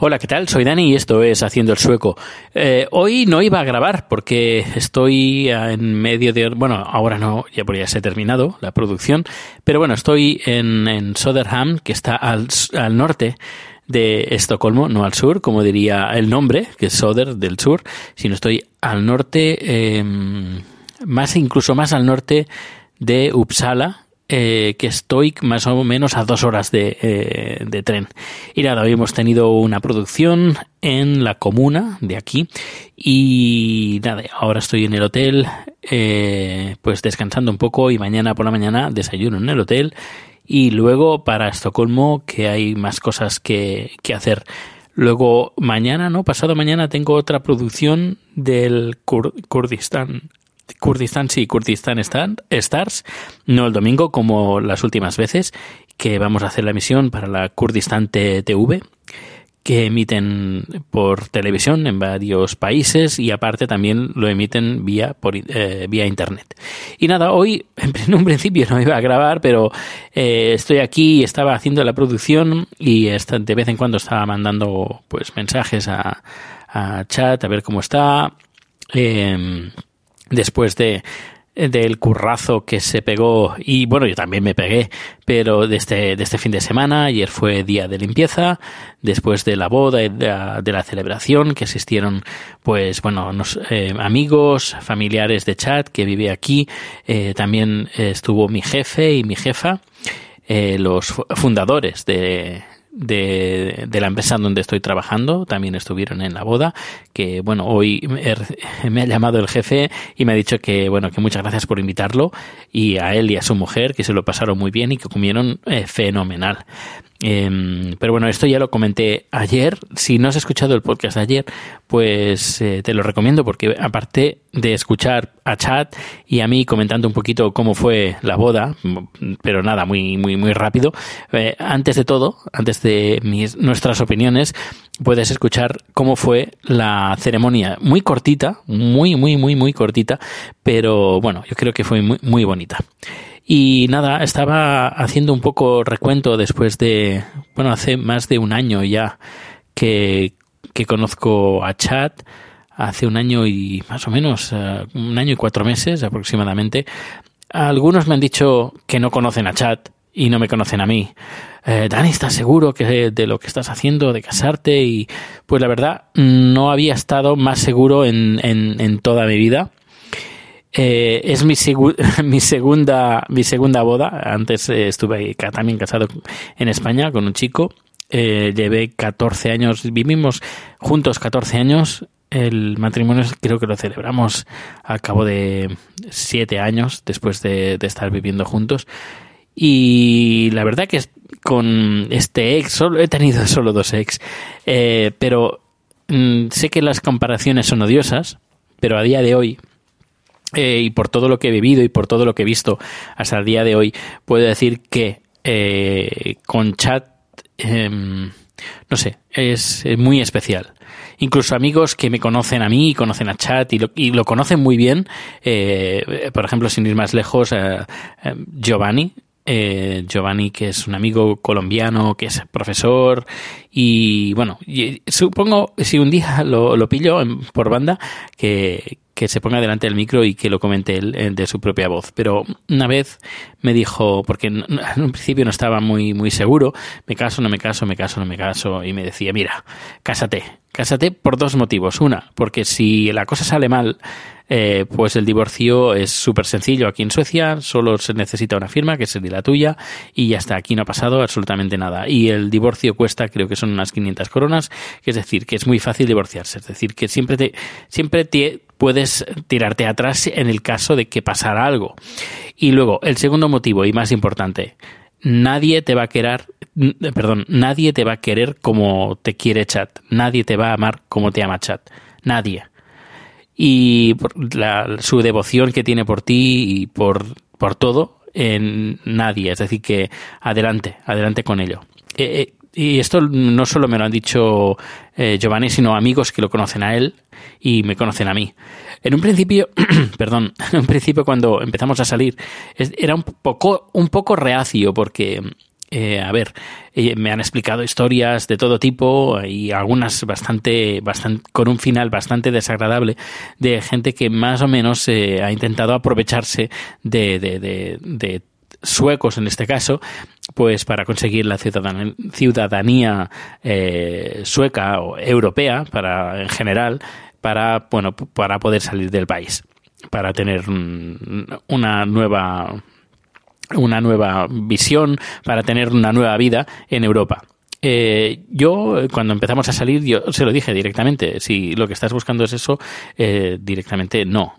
Hola, ¿qué tal? Soy Dani y esto es Haciendo el Sueco. Eh, hoy no iba a grabar porque estoy en medio de... Bueno, ahora no, ya porque ya se ha terminado la producción, pero bueno, estoy en, en Soderham, que está al, al norte de Estocolmo, no al sur, como diría el nombre, que es Soder del sur, sino estoy al norte, eh, más incluso más al norte de Uppsala, eh, que estoy más o menos a dos horas de, eh, de, tren. Y nada, hoy hemos tenido una producción en la comuna de aquí y nada, ahora estoy en el hotel, eh, pues descansando un poco y mañana por la mañana desayuno en el hotel y luego para Estocolmo que hay más cosas que, que hacer. Luego mañana, ¿no? Pasado mañana tengo otra producción del Kur Kurdistán Kurdistán, sí, Kurdistán Stars, no el domingo como las últimas veces, que vamos a hacer la emisión para la Kurdistán TV, que emiten por televisión en varios países y aparte también lo emiten vía, por, eh, vía internet. Y nada, hoy en un principio no iba a grabar, pero eh, estoy aquí, estaba haciendo la producción y de vez en cuando estaba mandando pues mensajes a, chat a ver cómo está. Eh, después de del currazo que se pegó y bueno yo también me pegué pero de este, de este fin de semana ayer fue día de limpieza después de la boda y de la, de la celebración que asistieron pues bueno eh, amigos familiares de chat que vive aquí eh, también estuvo mi jefe y mi jefa eh, los fundadores de, de, de, la empresa donde estoy trabajando también estuvieron en la boda que bueno hoy me ha llamado el jefe y me ha dicho que bueno que muchas gracias por invitarlo y a él y a su mujer que se lo pasaron muy bien y que comieron eh, fenomenal eh, pero bueno, esto ya lo comenté ayer. Si no has escuchado el podcast de ayer, pues eh, te lo recomiendo porque aparte de escuchar a Chat y a mí comentando un poquito cómo fue la boda, pero nada, muy, muy, muy rápido, eh, antes de todo, antes de mis, nuestras opiniones, puedes escuchar cómo fue la ceremonia. Muy cortita, muy, muy, muy, muy cortita, pero bueno, yo creo que fue muy, muy bonita. Y nada, estaba haciendo un poco recuento después de, bueno, hace más de un año ya que, que conozco a Chad, hace un año y más o menos, uh, un año y cuatro meses aproximadamente. Algunos me han dicho que no conocen a Chad y no me conocen a mí. Eh, Dani, ¿estás seguro que de lo que estás haciendo, de casarte? Y pues la verdad, no había estado más seguro en, en, en toda mi vida. Eh, es mi, mi, segunda, mi segunda boda. Antes eh, estuve también casado en España con un chico. Eh, llevé 14 años, vivimos juntos 14 años. El matrimonio creo que lo celebramos a cabo de 7 años después de, estar viviendo juntos. Y la verdad que con este ex, solo, he tenido solo dos ex, pero mm, sé que las comparaciones son odiosas, pero a día de hoy eh, y por todo lo que he vivido y por todo lo que he visto hasta el día de hoy, puedo decir que eh, con chat, eh, no sé, es, muy especial. Incluso amigos que me conocen a mí y conocen a chat y lo, y lo conocen muy bien, eh, por ejemplo, sin ir más lejos, Giovanni, eh, Giovanni, que es un amigo colombiano, que es profesor, y bueno, supongo, si un día lo, lo pillo por banda, que, que se ponga delante del micro y que lo comente él eh, de su propia voz. Pero una vez me dijo, porque en un principio no estaba muy, muy seguro, me caso, no me caso, me caso, no me caso, y me decía, mira, cásate, cásate por dos motivos. Una, porque si la cosa sale mal, eh, pues el divorcio es súper sencillo aquí en Suecia, solo se necesita una firma, que sería la tuya, y ya está, aquí no ha pasado absolutamente nada. Y el divorcio cuesta, creo que son unas 500 coronas, que es decir, que es muy fácil divorciarse, es decir, que siempre te, siempre te puedes tirarte atrás en el caso de que pasara algo. Y luego, el segundo motivo y más importante, nadie te va a querer, perdón, nadie te va a querer como te quiere Chat, nadie te va a amar como te ama Chat, nadie y su devoción que tiene por ti y por, por todo en nadie. Es decir, que adelante, adelante con ello. Eh, eh, y esto no solo me lo han dicho eh, Giovanni, sino amigos que lo conocen a él y me conocen a mí. En un principio, perdón, en un principio cuando empezamos a salir, era un poco, un poco reacio porque eh, a ver, eh, me han explicado historias de todo tipo y algunas bastante, bastante, con un final bastante desagradable de gente que más o menos eh, ha intentado aprovecharse de, de, suecos en este caso, pues para conseguir la ciudadanía, sueca o europea, para en general, para bueno, para poder salir del país, para tener una nueva una nueva visión, para tener una nueva vida en Europa. Eh, yo, cuando empezamos a salir, yo se lo dije directamente, si lo que estás buscando es eso, eh, directamente no.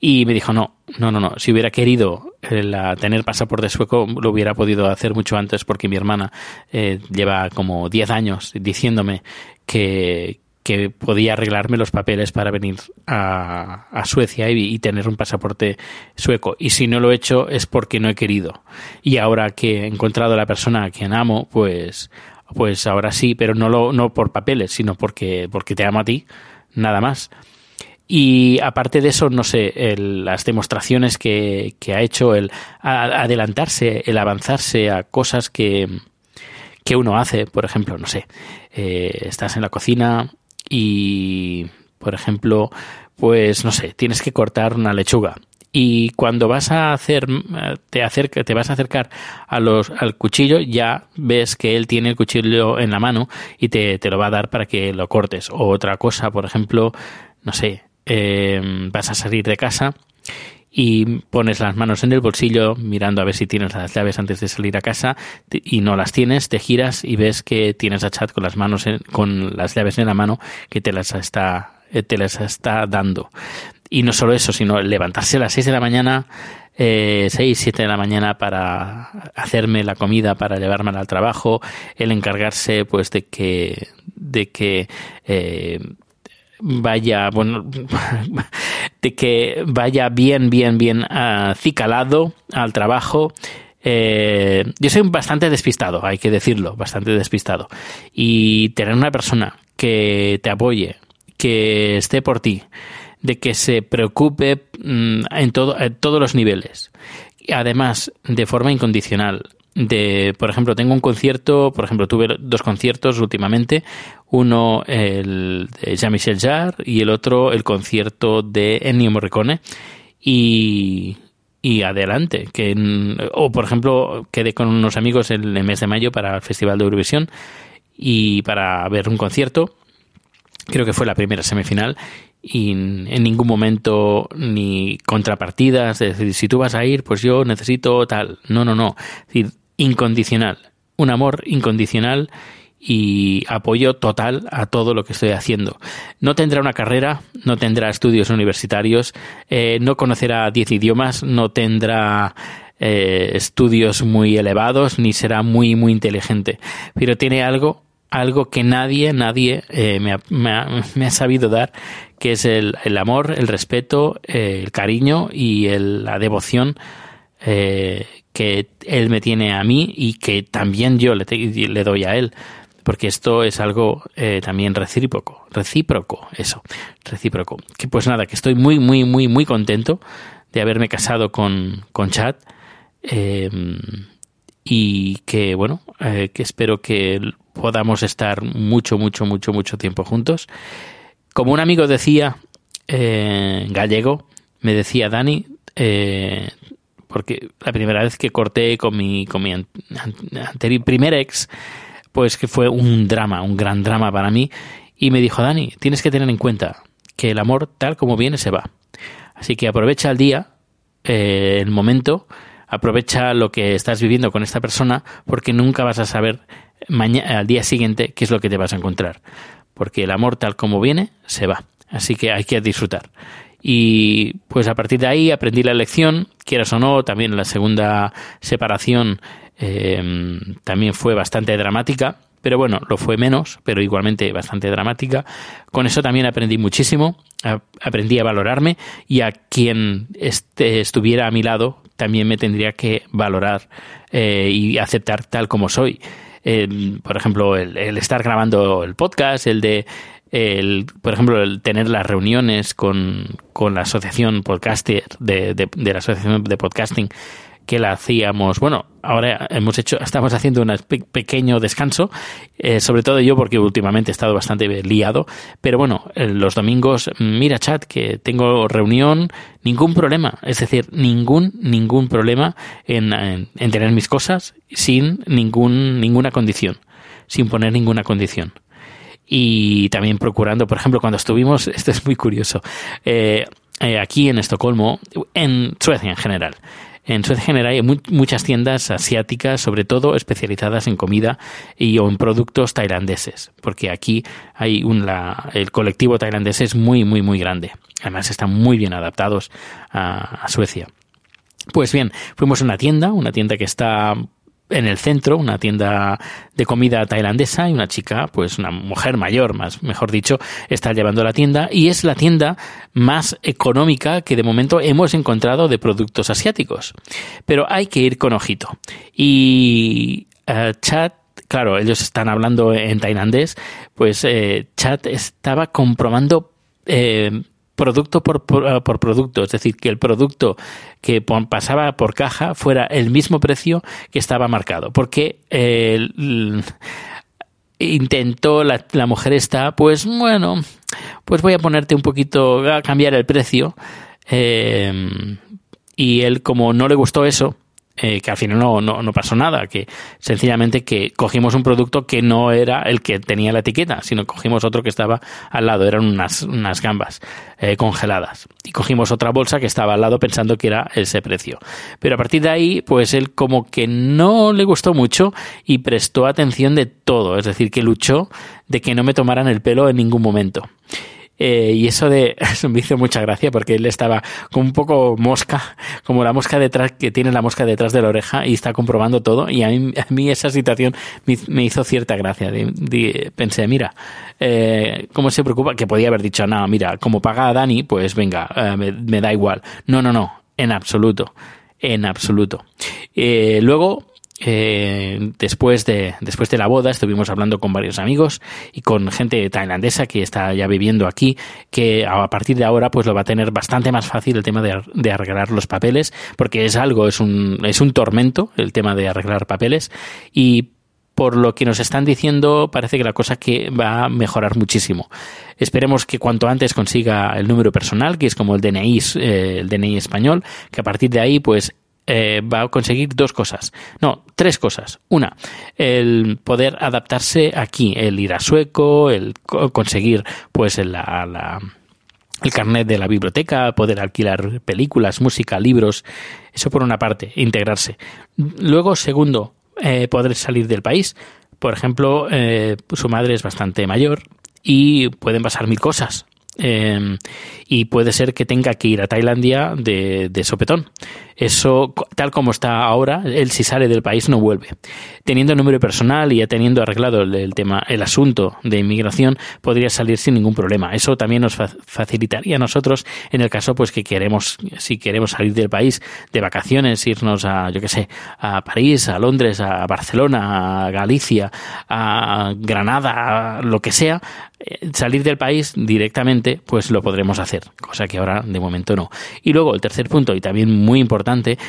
Y me dijo, no, no, no, no, si hubiera querido eh, tener pasaporte sueco, lo hubiera podido hacer mucho antes porque mi hermana lleva como 10 años diciéndome que, que podía arreglarme los papeles para venir a, Suecia y, tener un pasaporte sueco. Y si no lo he hecho es porque no he querido. Y ahora que he encontrado a la persona a quien amo, pues, pues ahora sí, pero no, lo, no por papeles, sino porque, porque te amo a ti, nada más. Y aparte de eso, no sé, las demostraciones que, ha hecho, el adelantarse, el avanzarse a cosas que, que uno hace, por ejemplo, no sé, eh, estás en la cocina y, por ejemplo, pues no sé, tienes que cortar una lechuga. Y cuando vas a hacer te acerca, te vas a acercar a los al cuchillo ya ves que él tiene el cuchillo en la mano y te, te lo va a dar para que lo cortes. O otra cosa por ejemplo no sé eh, vas a salir de casa y pones las manos en el bolsillo mirando a ver si tienes las llaves antes de salir a casa y no las tienes, te giras y ves que tienes a chat con las manos con las llaves en la mano que te las está eh, te las está dando. Y no solo eso, sino levantarse a las 6 de la mañana, eh, 6, 7 de la mañana para hacerme la comida, para llevármela al trabajo, el encargarse pues de que, de que eh, vaya, bueno, de que vaya bien, bien, bien acicalado al trabajo. Eh, yo soy bastante despistado, hay que decirlo, bastante despistado. Y tener una persona que te apoye, que esté por ti, de que se preocupe mm, en, todo, en todos los niveles, además de forma incondicional, de, por ejemplo, tengo un concierto, por ejemplo, tuve dos conciertos últimamente, uno el de Jean-Michel Jarre y el otro el concierto de Ennio Morricone y, y adelante, que o por ejemplo, quedé con unos amigos el, el mes de mayo para el Festival de Eurovisión y para ver un concierto creo que fue la primera semifinal y en ningún momento ni contrapartidas, es decir, si tú vas a ir, pues yo necesito tal. No, no, no. Es decir, incondicional, un amor incondicional y apoyo total a todo lo que estoy haciendo. No tendrá una carrera, no tendrá estudios universitarios, eh, no conocerá 10 idiomas, no tendrá eh, estudios muy elevados, ni será muy, muy inteligente, pero tiene algo, algo que nadie, nadie eh, me, ha, me, ha, sabido dar, que es el, el amor, el respeto, el cariño y la devoción que él me tiene a mí y que también yo le, doy a él. Porque esto es algo eh, también recíproco, recíproco, eso, recíproco. Que pues nada, que estoy muy, muy, muy, muy contento de haberme casado con, con Chad. eh, y que, bueno, eh, que espero que podamos estar mucho, mucho, mucho, mucho tiempo juntos. Como un amigo decía, eh, gallego, me decía Dani, eh, porque la primera vez que corté con mi, con mi anterior, primer ex, pues que fue un drama, un gran drama para mí, y me dijo, Dani, tienes que tener en cuenta que el amor tal como viene se va. Así que aprovecha el día, eh, el momento, aprovecha lo que estás viviendo con esta persona, porque nunca vas a saber mañana, al día siguiente qué es lo que te vas a encontrar. Porque el amor tal como viene se va. Así que hay que disfrutar. Y pues a partir de ahí aprendí la lección, quieras o no, también la segunda separación eh, también fue bastante dramática, pero bueno, lo fue menos, pero igualmente bastante dramática. Con eso también aprendí muchísimo, aprendí a valorarme y a quien este, estuviera a mi lado también me tendría que valorar eh, y aceptar tal como soy. Eh, por ejemplo, el, el, estar grabando el podcast, el de el, por ejemplo, el tener las reuniones con, con la asociación podcaster de, de, la asociación de podcasting que la hacíamos, bueno, ahora hemos hecho, estamos haciendo un pe pequeño descanso, eh, sobre todo yo porque últimamente he estado bastante liado, pero bueno, los domingos, mira chat, que tengo reunión, ningún problema, es decir, ningún, ningún problema en, en, en tener mis cosas sin ningún, ninguna condición, sin poner ninguna condición y también procurando, por ejemplo, cuando estuvimos, esto es muy curioso, eh, eh, aquí en Estocolmo, en Suecia en general. En Suecia en general hay muchas tiendas asiáticas, sobre todo especializadas en comida y o en productos tailandeses, porque aquí hay un, la, el colectivo tailandés es muy, muy, muy grande. Además están muy bien adaptados a Suecia. Pues bien, fuimos a una tienda, una tienda que está en el centro, una tienda de comida tailandesa y una chica, pues una mujer mayor, más mejor dicho, está llevando la tienda y es la tienda más económica que de momento hemos encontrado de productos asiáticos. Pero hay que ir con ojito. Y uh, Chat claro, ellos están hablando en tailandés, pues eh, Chat estaba comprobando eh, producto por, por, por, producto, es decir, que el producto que pasaba por caja fuera el mismo precio que estaba marcado, porque eh, intentó la, la, mujer esta, pues bueno, pues voy a ponerte un poquito, a cambiar el precio, eh, y él como no le gustó eso, eh, que al final no, no, no, pasó nada, que sencillamente que cogimos un producto que no era el que tenía la etiqueta, sino cogimos otro que estaba al lado, eran unas, unas gambas eh, congeladas. Y cogimos otra bolsa que estaba al lado pensando que era ese precio. Pero a partir de ahí, pues él como que no le gustó mucho y prestó atención de todo, es decir, que luchó de que no me tomaran el pelo en ningún momento. Eh, y eso de eso me hizo mucha gracia porque él estaba como un poco mosca, como la mosca detrás, que tiene la mosca detrás de la oreja y está comprobando todo. Y a mí, a mí esa situación me, hizo cierta gracia. Pensé, mira, eh, ¿cómo se preocupa? Que podía haber dicho, no, mira, como paga a Dani, pues venga, eh, me, me, da igual. No, no, no, en absoluto. En absoluto. Eh, luego, eh, después de después de la boda estuvimos hablando con varios amigos y con gente tailandesa que está ya viviendo aquí que a partir de ahora pues lo va a tener bastante más fácil el tema de, de arreglar los papeles porque es algo es un es un tormento el tema de arreglar papeles y por lo que nos están diciendo, parece que la cosa que va a mejorar muchísimo. Esperemos que cuanto antes consiga el número personal, que es como el DNI, eh, el DNI español, que a partir de ahí, pues eh, va a conseguir dos cosas. No, tres cosas. Una, el poder adaptarse aquí, el ir a sueco, el conseguir pues la, la el carnet de la biblioteca, poder alquilar películas, música, libros, eso por una parte, integrarse. Luego, segundo, eh, poder salir del país. Por ejemplo, eh, su madre es bastante mayor y pueden pasar mil cosas. Eh, y puede ser que tenga que ir a Tailandia de, de, sopetón. Eso, tal como está ahora, él si sale del país no vuelve. Teniendo el número personal y ya teniendo arreglado el, tema, el asunto de inmigración, podría salir sin ningún problema. Eso también nos facilitaría a nosotros en el caso, pues que queremos, si queremos salir del país de vacaciones, irnos a, yo qué sé, a París, a Londres, a Barcelona, a Galicia, a Granada, lo que sea, eh, salir del país directamente, pues lo podremos hacer, cosa que ahora de momento no. Y luego el tercer punto, y también muy importante,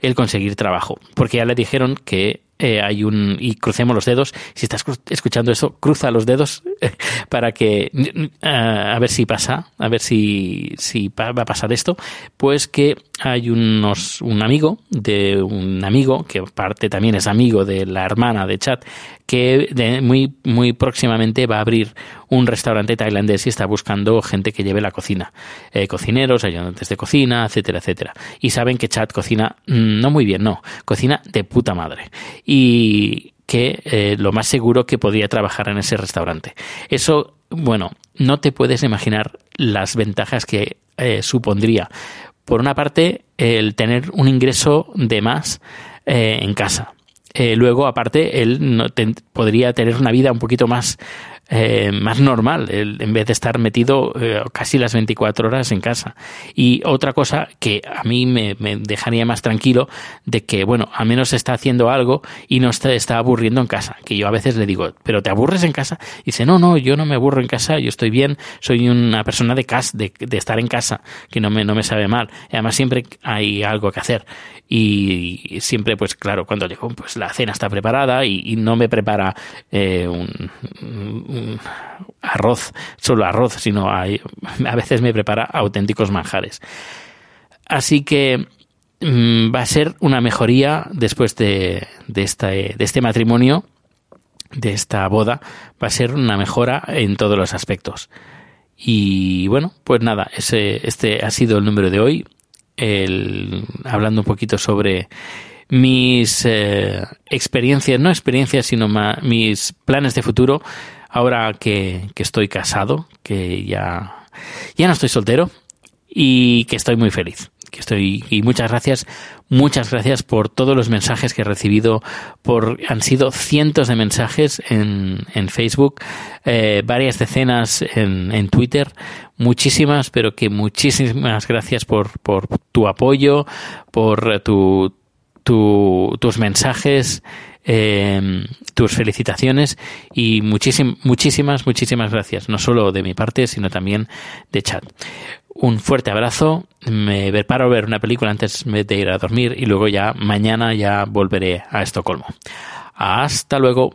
el conseguir trabajo, porque ya le dijeron que eh, hay un y crucemos los dedos. Si estás escuchando eso, cruza los dedos para que a ver si pasa, a ver si, va a pasar esto. Pues que hay unos un amigo de un amigo que aparte también es amigo de la hermana de Chad que muy muy próximamente va a abrir un restaurante tailandés y está buscando gente que lleve la cocina, eh, cocineros, ayudantes de cocina, etcétera, etcétera. Y saben que Chad cocina mm, no muy bien, no, cocina de puta madre y que eh, lo más seguro que podría trabajar en ese restaurante. Eso, bueno, no te puedes imaginar las ventajas que eh, supondría. Por una parte, el tener un ingreso de más eh, en casa. luego, aparte, él no podría tener una vida un poquito más eh, más normal, en vez de estar metido eh, casi las 24 horas en casa. Y otra cosa que a mí me, dejaría más tranquilo de que, bueno, al menos está haciendo algo y no está, está, aburriendo en casa. Que yo a veces le digo, ¿pero te aburres en casa? Y dice, no, no, yo no me aburro en casa, yo estoy bien, soy una persona de casa, de, estar en casa, que no me, no me sabe mal. Y además siempre hay algo que hacer. Y siempre, pues claro, cuando llego, pues la cena está preparada y, no me prepara eh, un arroz, solo arroz, sino hay, a veces me prepara auténticos manjares. Así que mm, va a ser una mejoría después de, de, de este matrimonio, de esta boda, va a ser una mejora en todos los aspectos. Y bueno, pues nada, ese, este ha sido el número de hoy, el, hablando un poquito sobre mis eh, experiencias, no experiencias, sino mis planes de futuro ahora que, estoy casado, que ya, ya no estoy soltero y que estoy muy feliz. Que estoy, y muchas gracias, muchas gracias por todos los mensajes que he recibido. Por, han sido cientos de mensajes en, en Facebook, eh, varias decenas en, en Twitter, muchísimas, pero que muchísimas gracias por, por tu apoyo, por tu, tu, tus mensajes eh, tus felicitaciones y muchísimas, muchísimas gracias, no solo de mi parte, sino también de chat. Un fuerte abrazo, me preparo a ver una película antes de ir a dormir y luego ya mañana ya volveré a Estocolmo. Hasta luego.